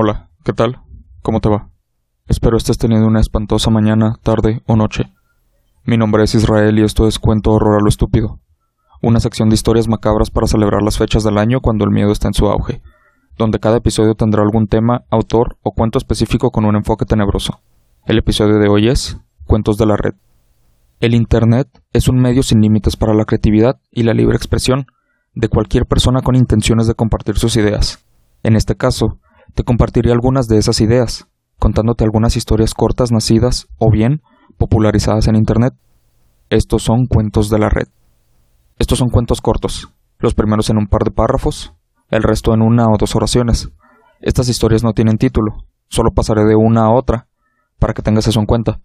Hola, ¿qué tal? ¿Cómo te va? Espero estés teniendo una espantosa mañana, tarde o noche. Mi nombre es Israel y esto es Cuento Horror a lo Estúpido, una sección de historias macabras para celebrar las fechas del año cuando el miedo está en su auge, donde cada episodio tendrá algún tema, autor o cuento específico con un enfoque tenebroso. El episodio de hoy es Cuentos de la Red. El Internet es un medio sin límites para la creatividad y la libre expresión de cualquier persona con intenciones de compartir sus ideas. En este caso, te compartiré algunas de esas ideas, contándote algunas historias cortas nacidas o bien popularizadas en Internet. Estos son cuentos de la red. Estos son cuentos cortos, los primeros en un par de párrafos, el resto en una o dos oraciones. Estas historias no tienen título, solo pasaré de una a otra, para que tengas eso en cuenta.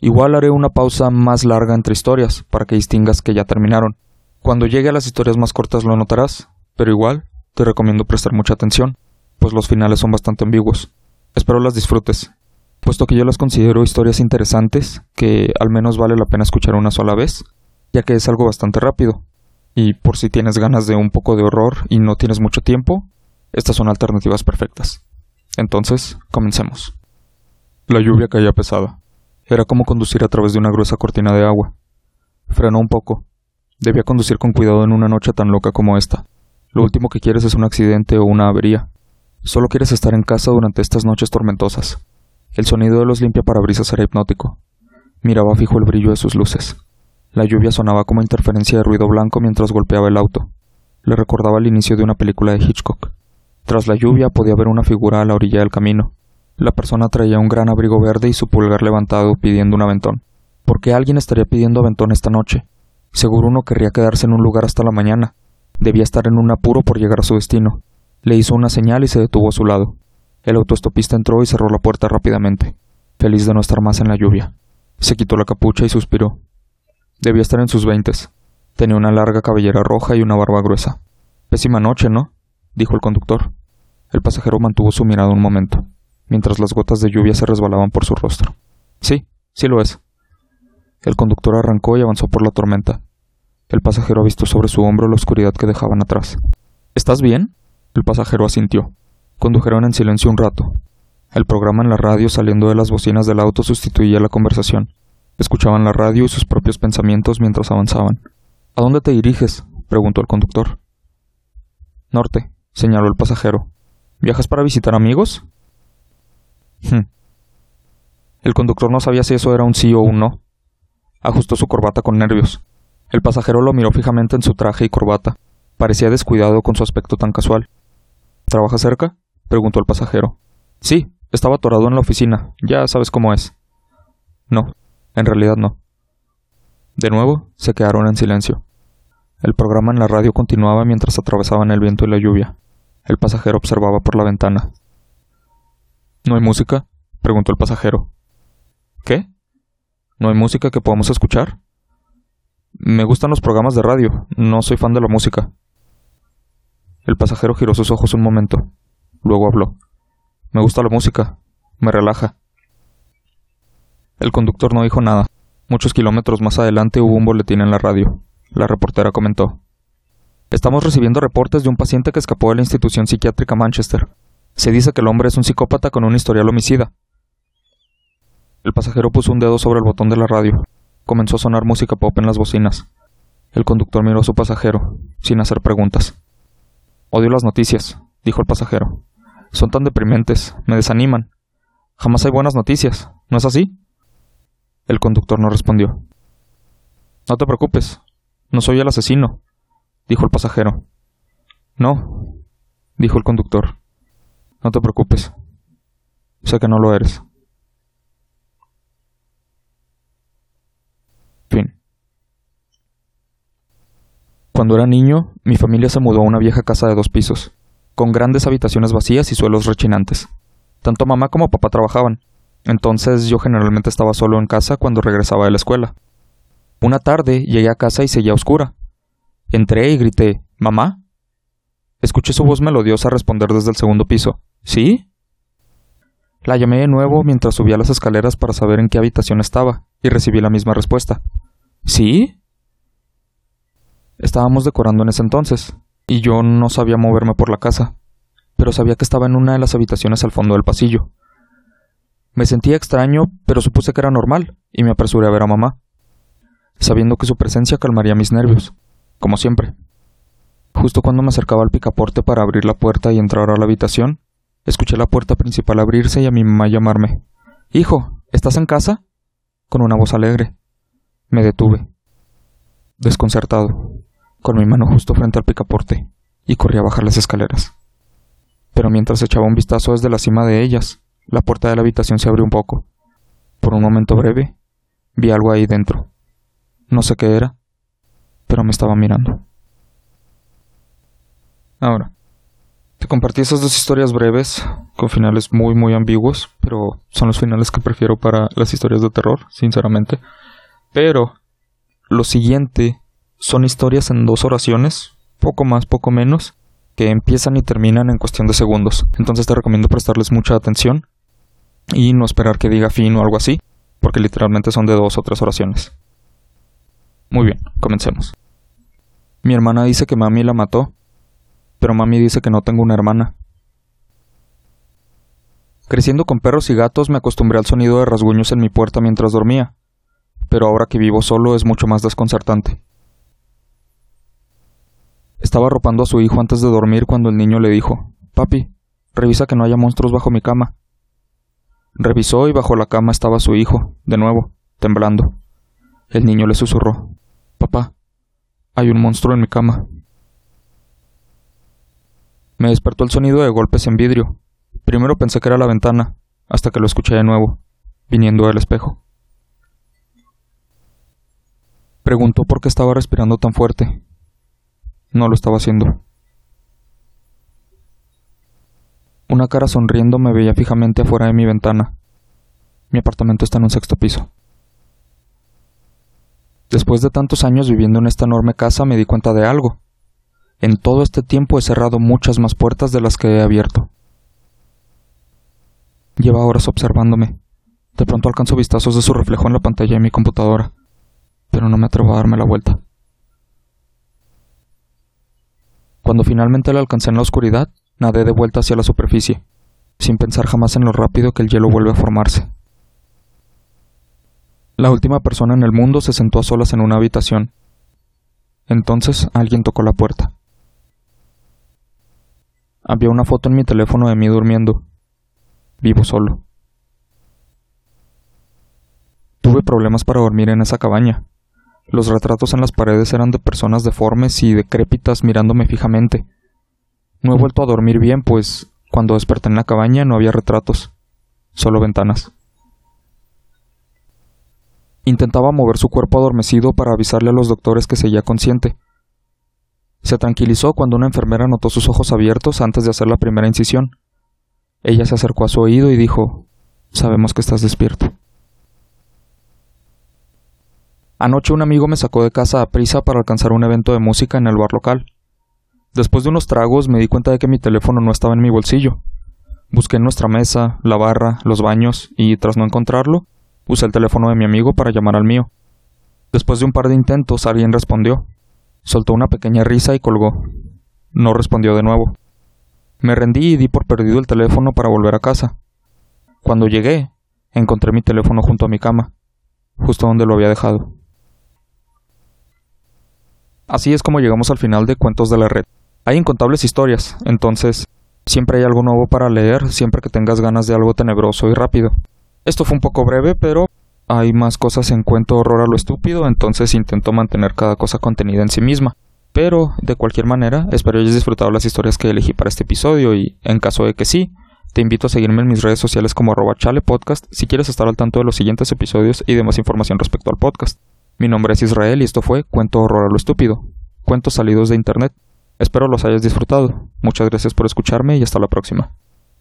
Igual haré una pausa más larga entre historias, para que distingas que ya terminaron. Cuando llegue a las historias más cortas lo notarás, pero igual te recomiendo prestar mucha atención pues los finales son bastante ambiguos. Espero las disfrutes, puesto que yo las considero historias interesantes que al menos vale la pena escuchar una sola vez, ya que es algo bastante rápido. Y por si tienes ganas de un poco de horror y no tienes mucho tiempo, estas son alternativas perfectas. Entonces, comencemos. La lluvia caía pesada. Era como conducir a través de una gruesa cortina de agua. Frenó un poco. Debía conducir con cuidado en una noche tan loca como esta. Lo último que quieres es un accidente o una avería. Solo quieres estar en casa durante estas noches tormentosas. El sonido de los limpiaparabrisas era hipnótico. Miraba fijo el brillo de sus luces. La lluvia sonaba como interferencia de ruido blanco mientras golpeaba el auto. Le recordaba el inicio de una película de Hitchcock. Tras la lluvia podía ver una figura a la orilla del camino. La persona traía un gran abrigo verde y su pulgar levantado pidiendo un aventón. ¿Por qué alguien estaría pidiendo aventón esta noche? Seguro uno querría quedarse en un lugar hasta la mañana. Debía estar en un apuro por llegar a su destino. Le hizo una señal y se detuvo a su lado. El autoestopista entró y cerró la puerta rápidamente, feliz de no estar más en la lluvia. Se quitó la capucha y suspiró. Debía estar en sus veintes. Tenía una larga cabellera roja y una barba gruesa. Pésima noche, ¿no? dijo el conductor. El pasajero mantuvo su mirada un momento, mientras las gotas de lluvia se resbalaban por su rostro. Sí, sí lo es. El conductor arrancó y avanzó por la tormenta. El pasajero visto sobre su hombro la oscuridad que dejaban atrás. ¿Estás bien? El pasajero asintió. Condujeron en silencio un rato. El programa en la radio saliendo de las bocinas del auto sustituía la conversación. Escuchaban la radio y sus propios pensamientos mientras avanzaban. ¿A dónde te diriges? preguntó el conductor. Norte, señaló el pasajero. ¿Viajas para visitar amigos? Hm. El conductor no sabía si eso era un sí o un no. Ajustó su corbata con nervios. El pasajero lo miró fijamente en su traje y corbata. Parecía descuidado con su aspecto tan casual. ¿Trabaja cerca? preguntó el pasajero. Sí, estaba atorado en la oficina. Ya sabes cómo es. No, en realidad no. De nuevo, se quedaron en silencio. El programa en la radio continuaba mientras atravesaban el viento y la lluvia. El pasajero observaba por la ventana. ¿No hay música? preguntó el pasajero. ¿Qué? ¿No hay música que podamos escuchar? Me gustan los programas de radio, no soy fan de la música. El pasajero giró sus ojos un momento. Luego habló. Me gusta la música. Me relaja. El conductor no dijo nada. Muchos kilómetros más adelante hubo un boletín en la radio. La reportera comentó. Estamos recibiendo reportes de un paciente que escapó de la institución psiquiátrica Manchester. Se dice que el hombre es un psicópata con un historial homicida. El pasajero puso un dedo sobre el botón de la radio. Comenzó a sonar música pop en las bocinas. El conductor miró a su pasajero, sin hacer preguntas. Odio las noticias, dijo el pasajero. Son tan deprimentes, me desaniman. Jamás hay buenas noticias, ¿no es así? El conductor no respondió. No te preocupes, no soy el asesino, dijo el pasajero. No, dijo el conductor. No te preocupes. Sé que no lo eres. Cuando era niño, mi familia se mudó a una vieja casa de dos pisos, con grandes habitaciones vacías y suelos rechinantes. Tanto mamá como papá trabajaban, entonces yo generalmente estaba solo en casa cuando regresaba de la escuela. Una tarde llegué a casa y seguía oscura. Entré y grité ¿Mamá? Escuché su voz melodiosa responder desde el segundo piso. ¿Sí? La llamé de nuevo mientras subía las escaleras para saber en qué habitación estaba, y recibí la misma respuesta. ¿Sí? Estábamos decorando en ese entonces, y yo no sabía moverme por la casa. pero sabía que estaba en una de las habitaciones al fondo del pasillo. Me sentía extraño, pero supuse que era normal, y me apresuré a ver a mamá, sabiendo que su presencia calmaría mis nervios, como siempre. Justo cuando me acercaba al picaporte para abrir la puerta y entrar a la habitación, escuché la puerta principal abrirse y a mi mamá llamarme. Hijo, ¿estás en casa? con una voz alegre. Me detuve, desconcertado, con mi mano justo frente al picaporte, y corrí a bajar las escaleras. Pero mientras echaba un vistazo desde la cima de ellas, la puerta de la habitación se abrió un poco. Por un momento breve, vi algo ahí dentro. No sé qué era, pero me estaba mirando. Ahora, te compartí esas dos historias breves, con finales muy muy ambiguos, pero son los finales que prefiero para las historias de terror, sinceramente. Pero lo siguiente son historias en dos oraciones, poco más, poco menos, que empiezan y terminan en cuestión de segundos. Entonces te recomiendo prestarles mucha atención y no esperar que diga fin o algo así, porque literalmente son de dos o tres oraciones. Muy bien, comencemos. Mi hermana dice que mami la mató pero mami dice que no tengo una hermana. Creciendo con perros y gatos me acostumbré al sonido de rasguños en mi puerta mientras dormía, pero ahora que vivo solo es mucho más desconcertante. Estaba arropando a su hijo antes de dormir cuando el niño le dijo Papi, revisa que no haya monstruos bajo mi cama. Revisó y bajo la cama estaba su hijo, de nuevo, temblando. El niño le susurró Papá, hay un monstruo en mi cama. Me despertó el sonido de golpes en vidrio. Primero pensé que era la ventana, hasta que lo escuché de nuevo, viniendo del espejo. Preguntó por qué estaba respirando tan fuerte. No lo estaba haciendo. Una cara sonriendo me veía fijamente afuera de mi ventana. Mi apartamento está en un sexto piso. Después de tantos años viviendo en esta enorme casa me di cuenta de algo. En todo este tiempo he cerrado muchas más puertas de las que he abierto. Lleva horas observándome. De pronto alcanzo vistazos de su reflejo en la pantalla de mi computadora, pero no me atrevo a darme la vuelta. Cuando finalmente la alcancé en la oscuridad, nadé de vuelta hacia la superficie, sin pensar jamás en lo rápido que el hielo vuelve a formarse. La última persona en el mundo se sentó a solas en una habitación. Entonces alguien tocó la puerta. Había una foto en mi teléfono de mí durmiendo. Vivo solo. Tuve problemas para dormir en esa cabaña. Los retratos en las paredes eran de personas deformes y decrépitas mirándome fijamente. No he vuelto a dormir bien, pues cuando desperté en la cabaña no había retratos, solo ventanas. Intentaba mover su cuerpo adormecido para avisarle a los doctores que seguía consciente, se tranquilizó cuando una enfermera notó sus ojos abiertos antes de hacer la primera incisión. Ella se acercó a su oído y dijo Sabemos que estás despierto. Anoche un amigo me sacó de casa a prisa para alcanzar un evento de música en el bar local. Después de unos tragos me di cuenta de que mi teléfono no estaba en mi bolsillo. Busqué en nuestra mesa, la barra, los baños y, tras no encontrarlo, usé el teléfono de mi amigo para llamar al mío. Después de un par de intentos alguien respondió. Soltó una pequeña risa y colgó. No respondió de nuevo. Me rendí y di por perdido el teléfono para volver a casa. Cuando llegué, encontré mi teléfono junto a mi cama, justo donde lo había dejado. Así es como llegamos al final de Cuentos de la Red. Hay incontables historias, entonces siempre hay algo nuevo para leer siempre que tengas ganas de algo tenebroso y rápido. Esto fue un poco breve, pero hay más cosas en cuento horror a lo estúpido, entonces intento mantener cada cosa contenida en sí misma. Pero, de cualquier manera, espero hayas disfrutado las historias que elegí para este episodio y, en caso de que sí, te invito a seguirme en mis redes sociales como arroba chalepodcast si quieres estar al tanto de los siguientes episodios y de más información respecto al podcast. Mi nombre es Israel y esto fue Cuento Horror a lo Estúpido, cuentos salidos de Internet. Espero los hayas disfrutado. Muchas gracias por escucharme y hasta la próxima.